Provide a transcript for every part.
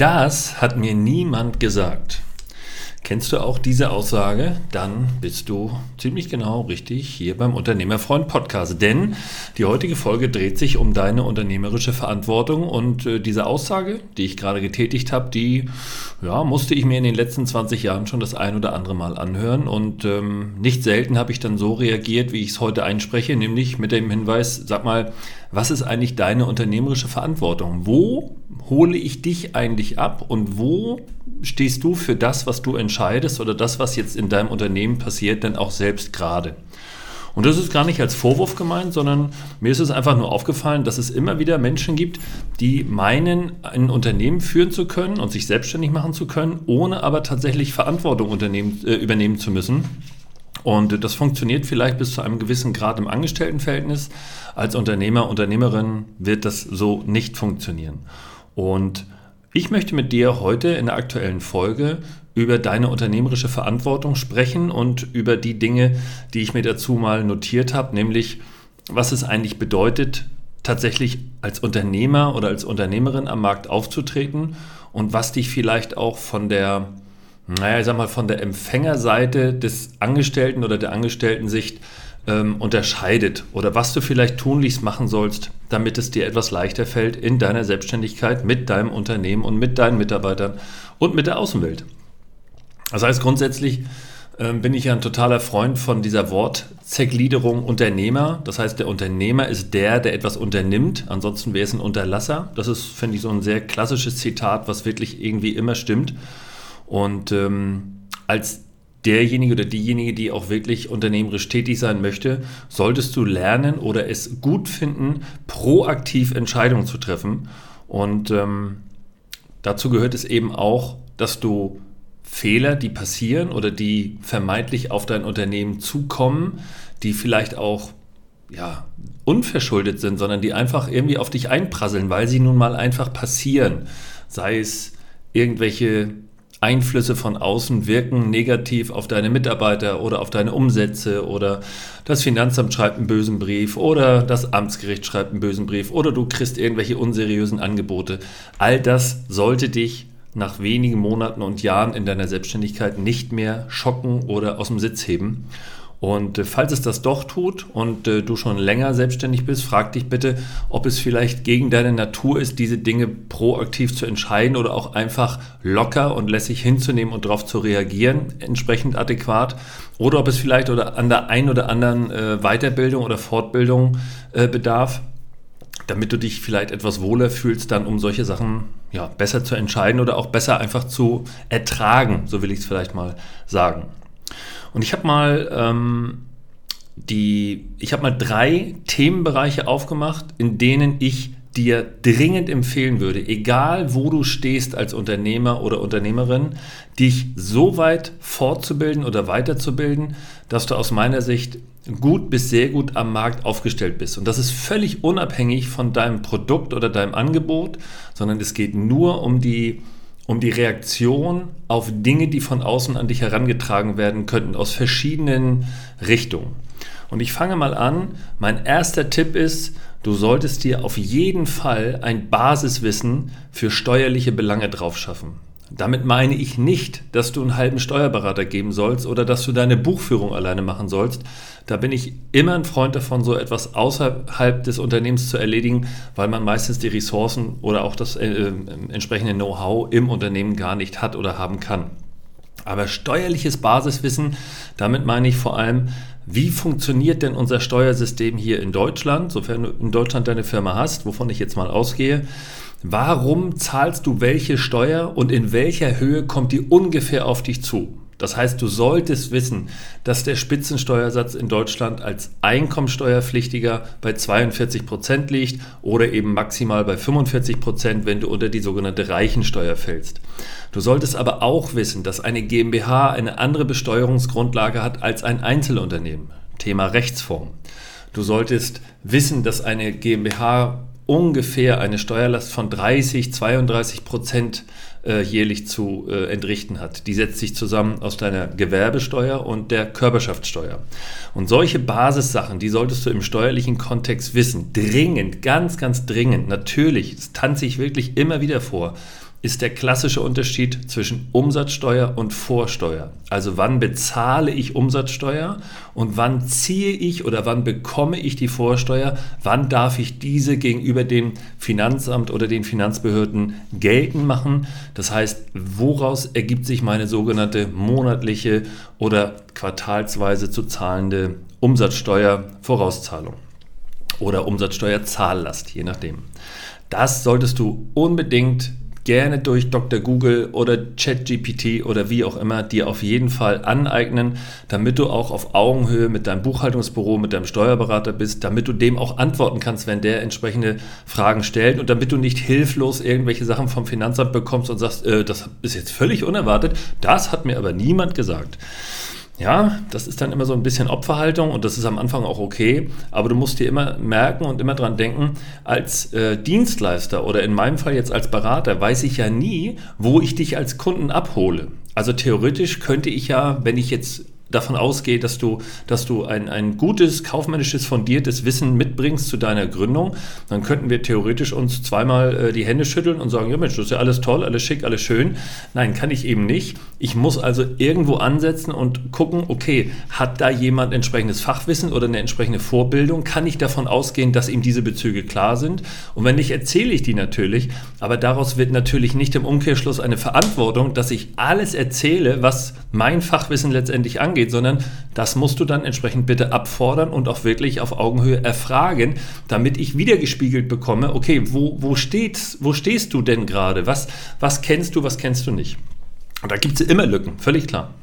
Das hat mir niemand gesagt. Kennst du auch diese Aussage? Dann bist du ziemlich genau richtig hier beim Unternehmerfreund Podcast. Denn die heutige Folge dreht sich um deine unternehmerische Verantwortung und äh, diese Aussage, die ich gerade getätigt habe, die ja, musste ich mir in den letzten 20 Jahren schon das ein oder andere Mal anhören und ähm, nicht selten habe ich dann so reagiert, wie ich es heute einspreche, nämlich mit dem Hinweis, sag mal, was ist eigentlich deine unternehmerische Verantwortung? Wo hole ich dich eigentlich ab und wo stehst du für das, was du entscheidest oder das, was jetzt in deinem Unternehmen passiert, denn auch selbst gerade? Und das ist gar nicht als Vorwurf gemeint, sondern mir ist es einfach nur aufgefallen, dass es immer wieder Menschen gibt, die meinen, ein Unternehmen führen zu können und sich selbstständig machen zu können, ohne aber tatsächlich Verantwortung äh, übernehmen zu müssen. Und das funktioniert vielleicht bis zu einem gewissen Grad im Angestelltenverhältnis. Als Unternehmer, Unternehmerin wird das so nicht funktionieren. Und ich möchte mit dir heute in der aktuellen Folge über deine unternehmerische Verantwortung sprechen und über die Dinge, die ich mir dazu mal notiert habe, nämlich was es eigentlich bedeutet, tatsächlich als Unternehmer oder als Unternehmerin am Markt aufzutreten und was dich vielleicht auch von der naja, ich sag mal, von der Empfängerseite des Angestellten oder der Angestellten-Sicht ähm, unterscheidet oder was du vielleicht tunlichst machen sollst, damit es dir etwas leichter fällt in deiner Selbstständigkeit mit deinem Unternehmen und mit deinen Mitarbeitern und mit der Außenwelt. Das heißt, grundsätzlich ähm, bin ich ja ein totaler Freund von dieser Wortzergliederung Unternehmer. Das heißt, der Unternehmer ist der, der etwas unternimmt. Ansonsten wäre es ein Unterlasser. Das ist, finde ich, so ein sehr klassisches Zitat, was wirklich irgendwie immer stimmt. Und ähm, als derjenige oder diejenige, die auch wirklich unternehmerisch tätig sein möchte, solltest du lernen oder es gut finden, proaktiv Entscheidungen zu treffen. Und ähm, dazu gehört es eben auch, dass du Fehler, die passieren oder die vermeintlich auf dein Unternehmen zukommen, die vielleicht auch ja, unverschuldet sind, sondern die einfach irgendwie auf dich einprasseln, weil sie nun mal einfach passieren. Sei es irgendwelche Einflüsse von außen wirken negativ auf deine Mitarbeiter oder auf deine Umsätze oder das Finanzamt schreibt einen bösen Brief oder das Amtsgericht schreibt einen bösen Brief oder du kriegst irgendwelche unseriösen Angebote. All das sollte dich nach wenigen Monaten und Jahren in deiner Selbstständigkeit nicht mehr schocken oder aus dem Sitz heben. Und äh, falls es das doch tut und äh, du schon länger selbstständig bist, frag dich bitte, ob es vielleicht gegen deine Natur ist, diese Dinge proaktiv zu entscheiden oder auch einfach locker und lässig hinzunehmen und darauf zu reagieren, entsprechend adäquat. Oder ob es vielleicht oder an der ein oder anderen äh, Weiterbildung oder Fortbildung bedarf, damit du dich vielleicht etwas wohler fühlst, dann um solche Sachen ja, besser zu entscheiden oder auch besser einfach zu ertragen, so will ich es vielleicht mal sagen. Und ich habe mal ähm, die, ich habe mal drei Themenbereiche aufgemacht, in denen ich dir dringend empfehlen würde, egal wo du stehst als Unternehmer oder Unternehmerin, dich so weit fortzubilden oder weiterzubilden, dass du aus meiner Sicht gut bis sehr gut am Markt aufgestellt bist. Und das ist völlig unabhängig von deinem Produkt oder deinem Angebot, sondern es geht nur um die um die Reaktion auf Dinge, die von außen an dich herangetragen werden könnten, aus verschiedenen Richtungen. Und ich fange mal an. Mein erster Tipp ist, du solltest dir auf jeden Fall ein Basiswissen für steuerliche Belange drauf schaffen. Damit meine ich nicht, dass du einen halben Steuerberater geben sollst oder dass du deine Buchführung alleine machen sollst. Da bin ich immer ein Freund davon, so etwas außerhalb des Unternehmens zu erledigen, weil man meistens die Ressourcen oder auch das äh, äh entsprechende Know-how im Unternehmen gar nicht hat oder haben kann. Aber steuerliches Basiswissen, damit meine ich vor allem, wie funktioniert denn unser Steuersystem hier in Deutschland, sofern du in Deutschland deine Firma hast, wovon ich jetzt mal ausgehe. Warum zahlst du welche Steuer und in welcher Höhe kommt die ungefähr auf dich zu? Das heißt, du solltest wissen, dass der Spitzensteuersatz in Deutschland als Einkommensteuerpflichtiger bei 42 Prozent liegt oder eben maximal bei 45 Prozent, wenn du unter die sogenannte Reichensteuer fällst. Du solltest aber auch wissen, dass eine GmbH eine andere Besteuerungsgrundlage hat als ein Einzelunternehmen. Thema Rechtsform. Du solltest wissen, dass eine GmbH ungefähr eine Steuerlast von 30, 32 Prozent äh, jährlich zu äh, entrichten hat. Die setzt sich zusammen aus deiner Gewerbesteuer und der Körperschaftssteuer. Und solche Basissachen, die solltest du im steuerlichen Kontext wissen. Dringend, ganz, ganz dringend. Natürlich, es tanze ich wirklich immer wieder vor ist der klassische Unterschied zwischen Umsatzsteuer und Vorsteuer. Also wann bezahle ich Umsatzsteuer und wann ziehe ich oder wann bekomme ich die Vorsteuer, wann darf ich diese gegenüber dem Finanzamt oder den Finanzbehörden geltend machen. Das heißt, woraus ergibt sich meine sogenannte monatliche oder quartalsweise zu zahlende Umsatzsteuervorauszahlung oder Umsatzsteuerzahllast, je nachdem. Das solltest du unbedingt gerne durch Dr. Google oder ChatGPT oder wie auch immer dir auf jeden Fall aneignen, damit du auch auf Augenhöhe mit deinem Buchhaltungsbüro, mit deinem Steuerberater bist, damit du dem auch antworten kannst, wenn der entsprechende Fragen stellt und damit du nicht hilflos irgendwelche Sachen vom Finanzamt bekommst und sagst, äh, das ist jetzt völlig unerwartet, das hat mir aber niemand gesagt. Ja, das ist dann immer so ein bisschen Opferhaltung und das ist am Anfang auch okay, aber du musst dir immer merken und immer dran denken, als äh, Dienstleister oder in meinem Fall jetzt als Berater weiß ich ja nie, wo ich dich als Kunden abhole. Also theoretisch könnte ich ja, wenn ich jetzt davon ausgehe, dass du, dass du ein, ein gutes, kaufmännisches, fundiertes Wissen mitbringst zu deiner Gründung, dann könnten wir theoretisch uns zweimal äh, die Hände schütteln und sagen, ja Mensch, das ist ja alles toll, alles schick, alles schön. Nein, kann ich eben nicht. Ich muss also irgendwo ansetzen und gucken, okay, hat da jemand entsprechendes Fachwissen oder eine entsprechende Vorbildung? Kann ich davon ausgehen, dass ihm diese Bezüge klar sind? Und wenn nicht, erzähle ich die natürlich, aber daraus wird natürlich nicht im Umkehrschluss eine Verantwortung, dass ich alles erzähle, was mein Fachwissen letztendlich angeht angeht, sondern das musst du dann entsprechend bitte abfordern und auch wirklich auf Augenhöhe erfragen, damit ich wiedergespiegelt bekomme, okay, wo, wo, steht, wo stehst du denn gerade? Was, was kennst du, was kennst du nicht? Und da gibt es immer Lücken, völlig klar.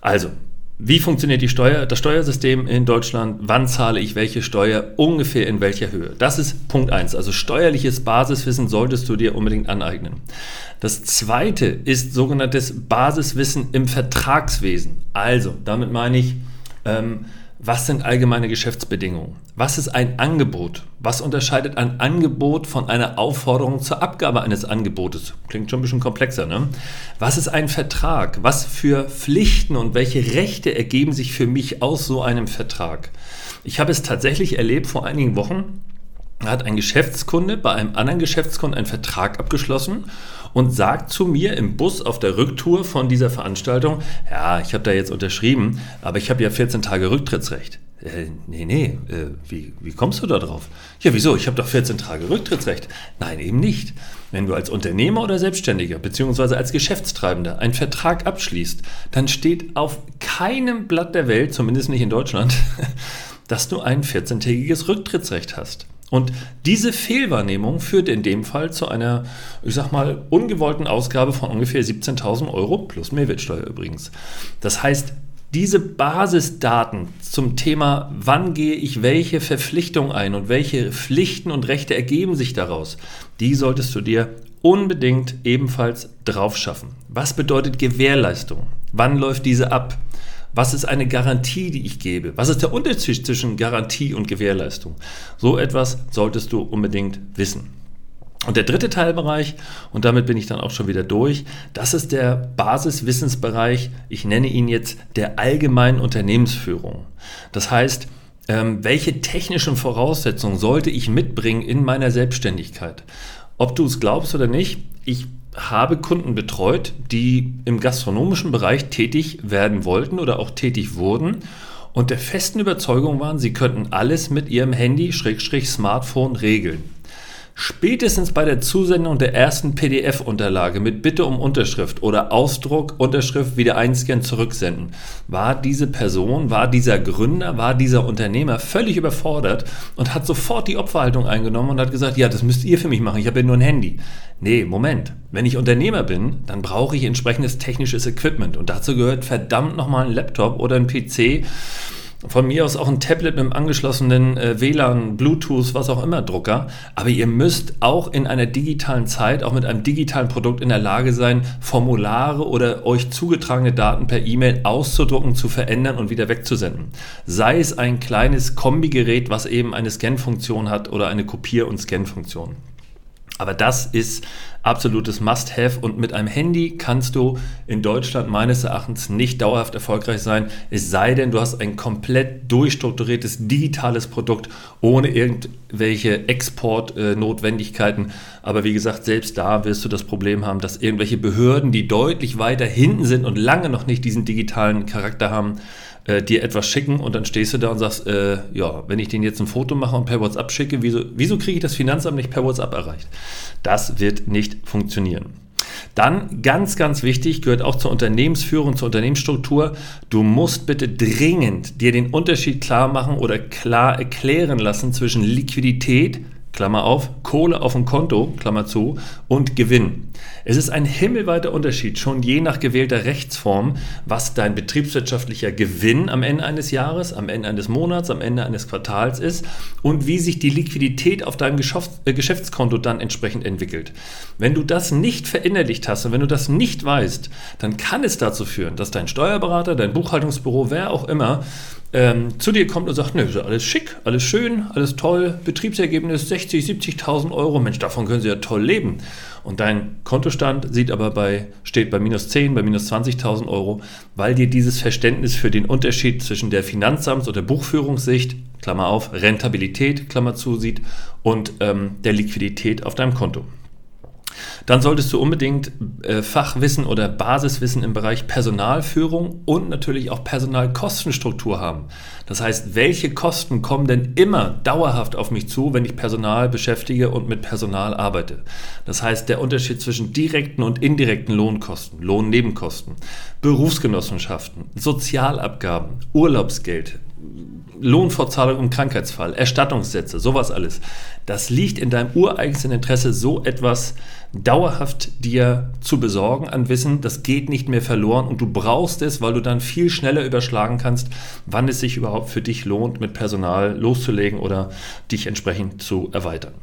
Also, wie funktioniert die Steuer, das Steuersystem in Deutschland? Wann zahle ich welche Steuer? Ungefähr in welcher Höhe? Das ist Punkt 1. Also steuerliches Basiswissen solltest du dir unbedingt aneignen. Das zweite ist sogenanntes Basiswissen im Vertragswesen. Also, damit meine ich, ähm, was sind allgemeine Geschäftsbedingungen? Was ist ein Angebot? Was unterscheidet ein Angebot von einer Aufforderung zur Abgabe eines Angebotes? Klingt schon ein bisschen komplexer, ne? Was ist ein Vertrag? Was für Pflichten und welche Rechte ergeben sich für mich aus so einem Vertrag? Ich habe es tatsächlich erlebt vor einigen Wochen. hat ein Geschäftskunde bei einem anderen Geschäftskunden einen Vertrag abgeschlossen und sagt zu mir im Bus auf der Rücktour von dieser Veranstaltung, ja, ich habe da jetzt unterschrieben, aber ich habe ja 14 Tage Rücktrittsrecht. Äh, nee, nee, äh, wie, wie kommst du da drauf? Ja, wieso? Ich habe doch 14 Tage Rücktrittsrecht. Nein, eben nicht. Wenn du als Unternehmer oder Selbstständiger bzw. als Geschäftstreibender einen Vertrag abschließt, dann steht auf keinem Blatt der Welt, zumindest nicht in Deutschland, dass du ein 14-tägiges Rücktrittsrecht hast. Und diese Fehlwahrnehmung führt in dem Fall zu einer, ich sag mal, ungewollten Ausgabe von ungefähr 17.000 Euro plus Mehrwertsteuer übrigens. Das heißt, diese Basisdaten zum Thema, wann gehe ich welche Verpflichtung ein und welche Pflichten und Rechte ergeben sich daraus, die solltest du dir unbedingt ebenfalls drauf schaffen. Was bedeutet Gewährleistung? Wann läuft diese ab? Was ist eine Garantie, die ich gebe? Was ist der Unterschied zwischen Garantie und Gewährleistung? So etwas solltest du unbedingt wissen. Und der dritte Teilbereich, und damit bin ich dann auch schon wieder durch, das ist der Basiswissensbereich, ich nenne ihn jetzt der allgemeinen Unternehmensführung. Das heißt, ähm, welche technischen Voraussetzungen sollte ich mitbringen in meiner Selbstständigkeit? Ob du es glaubst oder nicht, ich habe Kunden betreut, die im gastronomischen Bereich tätig werden wollten oder auch tätig wurden und der festen Überzeugung waren, sie könnten alles mit ihrem Handy, Smartphone regeln. Spätestens bei der Zusendung der ersten PDF-Unterlage mit Bitte um Unterschrift oder Ausdruck, Unterschrift wieder einscannen, zurücksenden, war diese Person, war dieser Gründer, war dieser Unternehmer völlig überfordert und hat sofort die Opferhaltung eingenommen und hat gesagt, ja, das müsst ihr für mich machen, ich habe ja nur ein Handy. Nee, Moment. Wenn ich Unternehmer bin, dann brauche ich entsprechendes technisches Equipment und dazu gehört verdammt nochmal ein Laptop oder ein PC von mir aus auch ein Tablet mit einem angeschlossenen äh, WLAN, Bluetooth, was auch immer Drucker. Aber ihr müsst auch in einer digitalen Zeit, auch mit einem digitalen Produkt in der Lage sein, Formulare oder euch zugetragene Daten per E-Mail auszudrucken, zu verändern und wieder wegzusenden. Sei es ein kleines Kombigerät, was eben eine Scan-Funktion hat oder eine Kopier- und Scan-Funktion. Aber das ist absolutes Must-Have und mit einem Handy kannst du in Deutschland meines Erachtens nicht dauerhaft erfolgreich sein, es sei denn, du hast ein komplett durchstrukturiertes digitales Produkt ohne irgendwelche Exportnotwendigkeiten. Aber wie gesagt, selbst da wirst du das Problem haben, dass irgendwelche Behörden, die deutlich weiter hinten sind und lange noch nicht diesen digitalen Charakter haben, äh, dir etwas schicken und dann stehst du da und sagst, äh, ja, wenn ich den jetzt ein Foto mache und per WhatsApp schicke, wieso, wieso kriege ich das Finanzamt nicht per WhatsApp erreicht? Das wird nicht funktionieren. Dann ganz, ganz wichtig, gehört auch zur Unternehmensführung, zur Unternehmensstruktur. Du musst bitte dringend dir den Unterschied klar machen oder klar erklären lassen zwischen Liquidität, Klammer auf, Kohle auf dem Konto, Klammer zu, und Gewinn. Es ist ein himmelweiter Unterschied, schon je nach gewählter Rechtsform, was dein betriebswirtschaftlicher Gewinn am Ende eines Jahres, am Ende eines Monats, am Ende eines Quartals ist und wie sich die Liquidität auf deinem äh, Geschäftskonto dann entsprechend entwickelt. Wenn du das nicht verinnerlicht hast und wenn du das nicht weißt, dann kann es dazu führen, dass dein Steuerberater, dein Buchhaltungsbüro, wer auch immer, ähm, zu dir kommt und sagt, nö, alles schick, alles schön, alles toll, Betriebsergebnis 60, 70.000 Euro, Mensch, davon können Sie ja toll leben. Und dein Kontostand sieht aber bei, steht bei minus 10, bei minus 20.000 Euro, weil dir dieses Verständnis für den Unterschied zwischen der Finanzamts- oder Buchführungssicht, Klammer auf, Rentabilität, Klammer zu, sieht und ähm, der Liquidität auf deinem Konto. Dann solltest du unbedingt äh, Fachwissen oder Basiswissen im Bereich Personalführung und natürlich auch Personalkostenstruktur haben. Das heißt, welche Kosten kommen denn immer dauerhaft auf mich zu, wenn ich Personal beschäftige und mit Personal arbeite? Das heißt, der Unterschied zwischen direkten und indirekten Lohnkosten, Lohnnebenkosten, Berufsgenossenschaften, Sozialabgaben, Urlaubsgeld, Lohnfortzahlung im Krankheitsfall, Erstattungssätze, sowas alles. Das liegt in deinem ureigensten Interesse, so etwas dauerhaft dir zu besorgen an Wissen. Das geht nicht mehr verloren und du brauchst es, weil du dann viel schneller überschlagen kannst, wann es sich überhaupt für dich lohnt, mit Personal loszulegen oder dich entsprechend zu erweitern.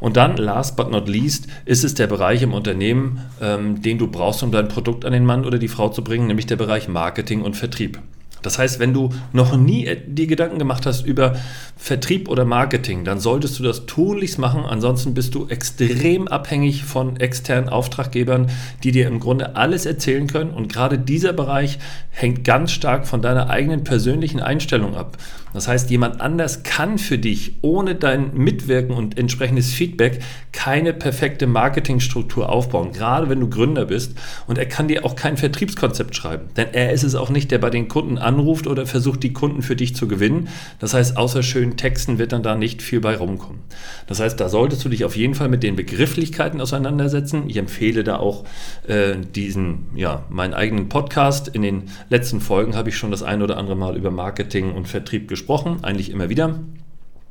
Und dann, last but not least, ist es der Bereich im Unternehmen, ähm, den du brauchst, um dein Produkt an den Mann oder die Frau zu bringen, nämlich der Bereich Marketing und Vertrieb. Das heißt, wenn du noch nie die Gedanken gemacht hast über Vertrieb oder Marketing, dann solltest du das tunlichst machen. Ansonsten bist du extrem abhängig von externen Auftraggebern, die dir im Grunde alles erzählen können. Und gerade dieser Bereich hängt ganz stark von deiner eigenen persönlichen Einstellung ab. Das heißt, jemand anders kann für dich ohne dein Mitwirken und entsprechendes Feedback keine perfekte Marketingstruktur aufbauen, gerade wenn du Gründer bist. Und er kann dir auch kein Vertriebskonzept schreiben, denn er ist es auch nicht, der bei den Kunden anruft oder versucht, die Kunden für dich zu gewinnen. Das heißt, außer schönen Texten wird dann da nicht viel bei rumkommen. Das heißt, da solltest du dich auf jeden Fall mit den Begrifflichkeiten auseinandersetzen. Ich empfehle da auch äh, diesen, ja, meinen eigenen Podcast. In den letzten Folgen habe ich schon das ein oder andere Mal über Marketing und Vertrieb gesprochen gesprochen, eigentlich immer wieder.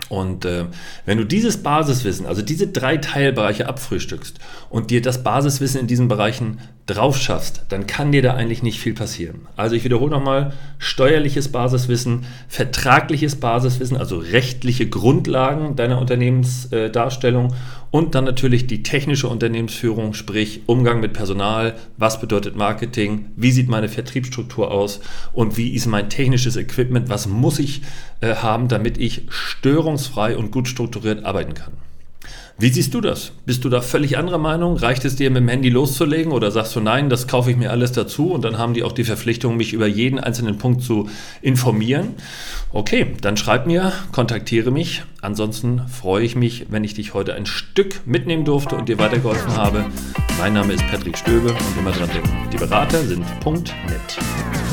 Und äh, wenn du dieses Basiswissen, also diese drei Teilbereiche abfrühstückst und dir das Basiswissen in diesen Bereichen drauf schaffst, dann kann dir da eigentlich nicht viel passieren. Also ich wiederhole nochmal, steuerliches Basiswissen, vertragliches Basiswissen, also rechtliche Grundlagen deiner Unternehmensdarstellung und dann natürlich die technische Unternehmensführung, sprich Umgang mit Personal, was bedeutet Marketing, wie sieht meine Vertriebsstruktur aus? Und wie ist mein technisches Equipment, was muss ich äh, haben, damit ich störungsfrei und gut strukturiert arbeiten kann. Wie siehst du das? Bist du da völlig anderer Meinung? Reicht es dir, mit dem Handy loszulegen oder sagst du, nein, das kaufe ich mir alles dazu und dann haben die auch die Verpflichtung, mich über jeden einzelnen Punkt zu informieren? Okay, dann schreib mir, kontaktiere mich. Ansonsten freue ich mich, wenn ich dich heute ein Stück mitnehmen durfte und dir weitergeholfen habe. Mein Name ist Patrick Stöbe und immer dran denken, die Berater sind Punkt net.